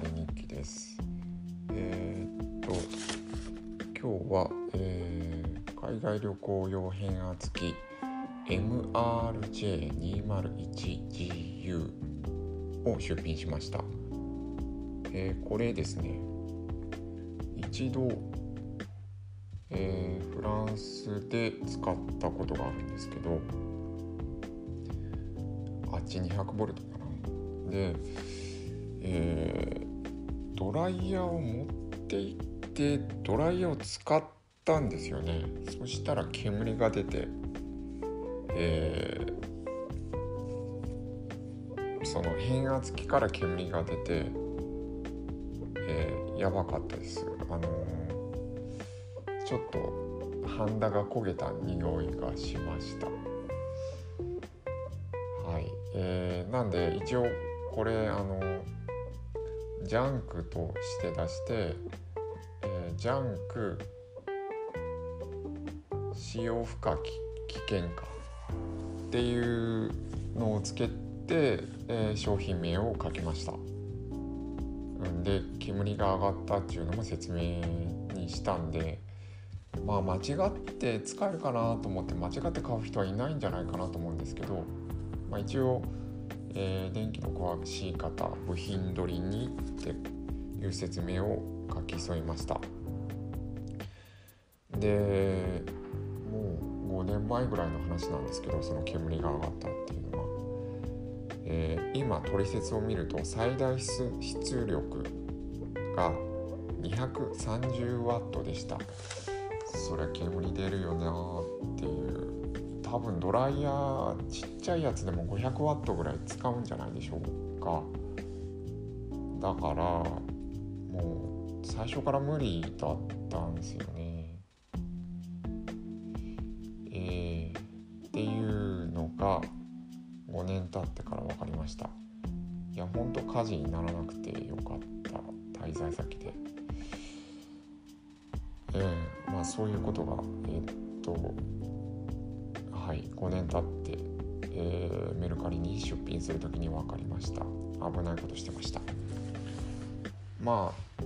仮日記です。えー、っと今日は、えー、海外旅行用変圧器 MRJ201GU を出品しました。えー、これですね一度、えー、フランスで使ったことがあるんですけどあっち200ボルトかなで、えドライヤーを持っていってドライヤーを使ったんですよねそしたら煙が出てえー、その変圧器から煙が出て、えー、やばかったです。あのー、ちょっとハンダが焦げた匂いがしました。はい、えー、なんで一応これあのジャンクとして出して、えー、ジャンク使用不可危険かっていうのをつけて、えー、商品名を書きました。で煙が上がったっていうのも説明にしたんでまあ間違って使えるかなと思って間違って買う人はいないんじゃないかなと思うんですけど、まあ、一応、えー、電気の詳しい方部品取りにっていう説明を書き添えました。でもう5年前ぐらいの話なんですけどその煙が上がったっていうのは、えー、今取説を見ると最大出力が230ワットでした。そりゃ煙出るよなっていう。多分ドライヤーちっちゃいやつでも500ワットぐらい使うんじゃないでしょうか。だからもう最初から無理だったんですよね。えっていうのが5年経ってから分かりました。いやほんと火事にならなくてよかった。滞在先で。えー、まあそういうことがえー、っとはい5年経って、えー、メルカリに出品する時に分かりました。危ないことしてました。まあ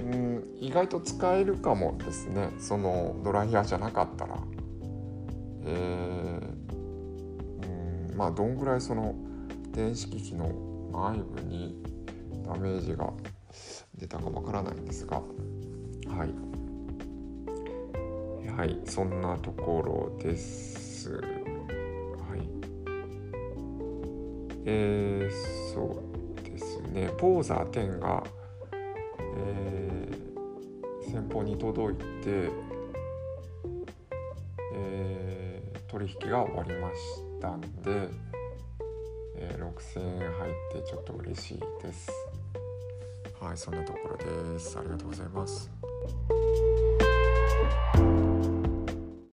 うん意外と使えるかもですね。そのドライヤーじゃなかったら。えーまあどんぐらいその電子機器の内部にダメージが出たかわからないんですが。はい。はいそんなところです。はい。えー、そうですね。ポーザー10が、えー、先方に届いて、えー、取引が終わりましたんで、えー、6000円入ってちょっと嬉しいです。はいそんなところです。ありがとうございます。